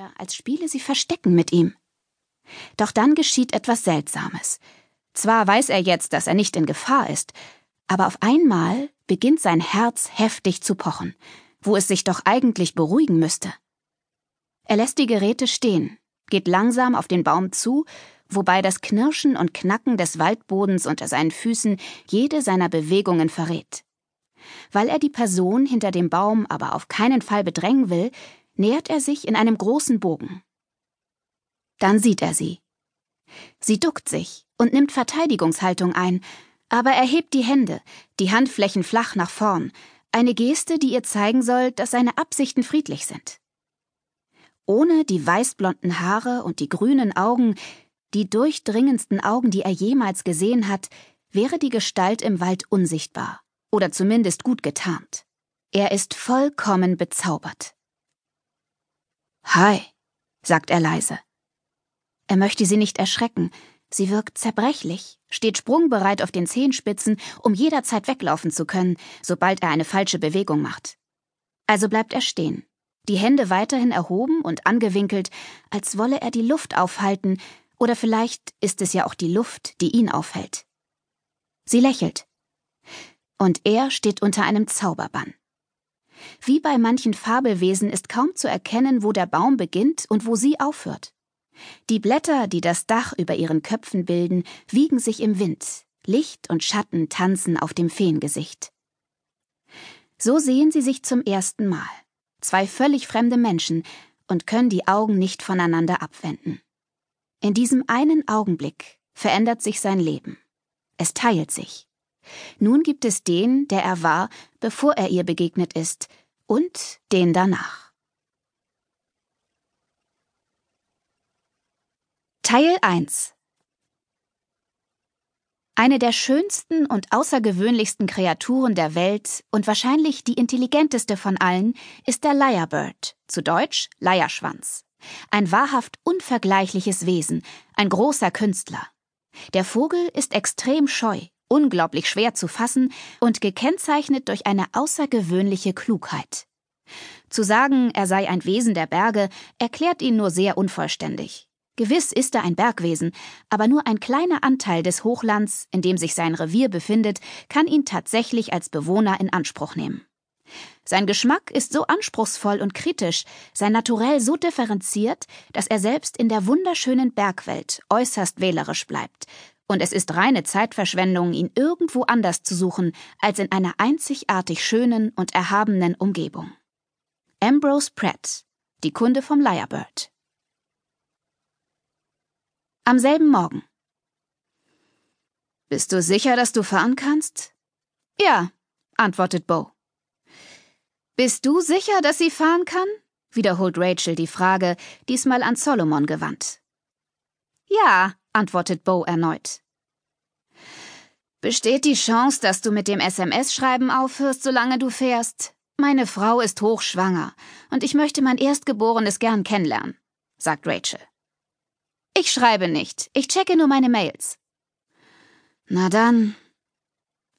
wieder, als spiele sie Verstecken mit ihm. Doch dann geschieht etwas Seltsames. Zwar weiß er jetzt, dass er nicht in Gefahr ist, aber auf einmal beginnt sein Herz heftig zu pochen, wo es sich doch eigentlich beruhigen müsste. Er lässt die Geräte stehen, geht langsam auf den Baum zu, wobei das Knirschen und Knacken des Waldbodens unter seinen Füßen jede seiner Bewegungen verrät. Weil er die Person hinter dem Baum aber auf keinen Fall bedrängen will, nähert er sich in einem großen Bogen. Dann sieht er sie. Sie duckt sich und nimmt Verteidigungshaltung ein, aber er hebt die Hände, die Handflächen flach nach vorn, eine Geste, die ihr zeigen soll, dass seine Absichten friedlich sind. Ohne die weißblonden Haare und die grünen Augen, die durchdringendsten Augen, die er jemals gesehen hat, wäre die Gestalt im Wald unsichtbar oder zumindest gut getarnt. Er ist vollkommen bezaubert. Hi, sagt er leise. Er möchte sie nicht erschrecken, Sie wirkt zerbrechlich, steht sprungbereit auf den Zehenspitzen, um jederzeit weglaufen zu können, sobald er eine falsche Bewegung macht. Also bleibt er stehen, die Hände weiterhin erhoben und angewinkelt, als wolle er die Luft aufhalten, oder vielleicht ist es ja auch die Luft, die ihn aufhält. Sie lächelt. Und er steht unter einem Zauberbann. Wie bei manchen Fabelwesen ist kaum zu erkennen, wo der Baum beginnt und wo sie aufhört. Die Blätter, die das Dach über ihren Köpfen bilden, wiegen sich im Wind, Licht und Schatten tanzen auf dem Feengesicht. So sehen sie sich zum ersten Mal, zwei völlig fremde Menschen, und können die Augen nicht voneinander abwenden. In diesem einen Augenblick verändert sich sein Leben. Es teilt sich. Nun gibt es den, der er war, bevor er ihr begegnet ist, und den danach. Teil 1 Eine der schönsten und außergewöhnlichsten Kreaturen der Welt und wahrscheinlich die intelligenteste von allen ist der Lyrebird, zu Deutsch Leierschwanz. Ein wahrhaft unvergleichliches Wesen, ein großer Künstler. Der Vogel ist extrem scheu, unglaublich schwer zu fassen und gekennzeichnet durch eine außergewöhnliche Klugheit. Zu sagen, er sei ein Wesen der Berge, erklärt ihn nur sehr unvollständig. Gewiss ist er ein Bergwesen, aber nur ein kleiner Anteil des Hochlands, in dem sich sein Revier befindet, kann ihn tatsächlich als Bewohner in Anspruch nehmen. Sein Geschmack ist so anspruchsvoll und kritisch, sein Naturell so differenziert, dass er selbst in der wunderschönen Bergwelt äußerst wählerisch bleibt, und es ist reine Zeitverschwendung, ihn irgendwo anders zu suchen, als in einer einzigartig schönen und erhabenen Umgebung. Ambrose Pratt, die Kunde vom Lyrebird. Am selben Morgen. Bist du sicher, dass du fahren kannst? Ja, antwortet Bo. Bist du sicher, dass sie fahren kann? wiederholt Rachel die Frage, diesmal an Solomon gewandt. Ja, antwortet Bo erneut. Besteht die Chance, dass du mit dem SMS-Schreiben aufhörst, solange du fährst? Meine Frau ist hochschwanger und ich möchte mein Erstgeborenes gern kennenlernen, sagt Rachel. Ich schreibe nicht. Ich checke nur meine Mails. Na dann.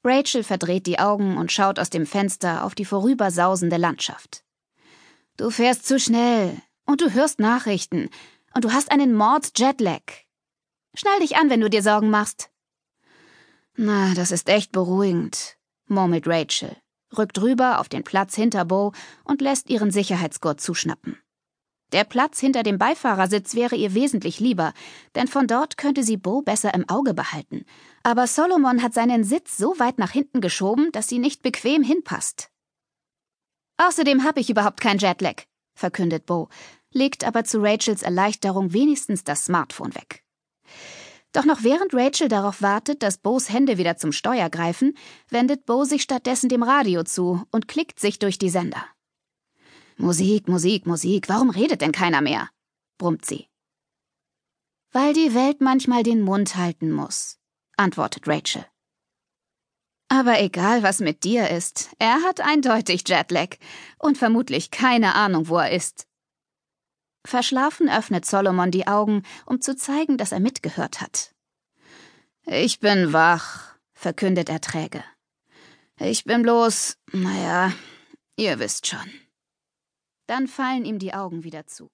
Rachel verdreht die Augen und schaut aus dem Fenster auf die vorübersausende Landschaft. Du fährst zu schnell und du hörst Nachrichten und du hast einen Mord-Jetlag. Schnall dich an, wenn du dir Sorgen machst. Na, das ist echt beruhigend, murmelt Rachel, rückt rüber auf den Platz hinter Bo und lässt ihren Sicherheitsgurt zuschnappen. Der Platz hinter dem Beifahrersitz wäre ihr wesentlich lieber, denn von dort könnte sie Bo besser im Auge behalten. Aber Solomon hat seinen Sitz so weit nach hinten geschoben, dass sie nicht bequem hinpasst. Außerdem habe ich überhaupt kein Jetlag, verkündet Bo, legt aber zu Rachels Erleichterung wenigstens das Smartphone weg. Doch noch während Rachel darauf wartet, dass Bos Hände wieder zum Steuer greifen, wendet Bo sich stattdessen dem Radio zu und klickt sich durch die Sender. Musik, Musik, Musik, warum redet denn keiner mehr? brummt sie. Weil die Welt manchmal den Mund halten muss, antwortet Rachel. Aber egal, was mit dir ist, er hat eindeutig Jetlag und vermutlich keine Ahnung, wo er ist. Verschlafen öffnet Solomon die Augen, um zu zeigen, dass er mitgehört hat. Ich bin wach, verkündet er träge. Ich bin bloß, naja, ihr wisst schon. Dann fallen ihm die Augen wieder zu.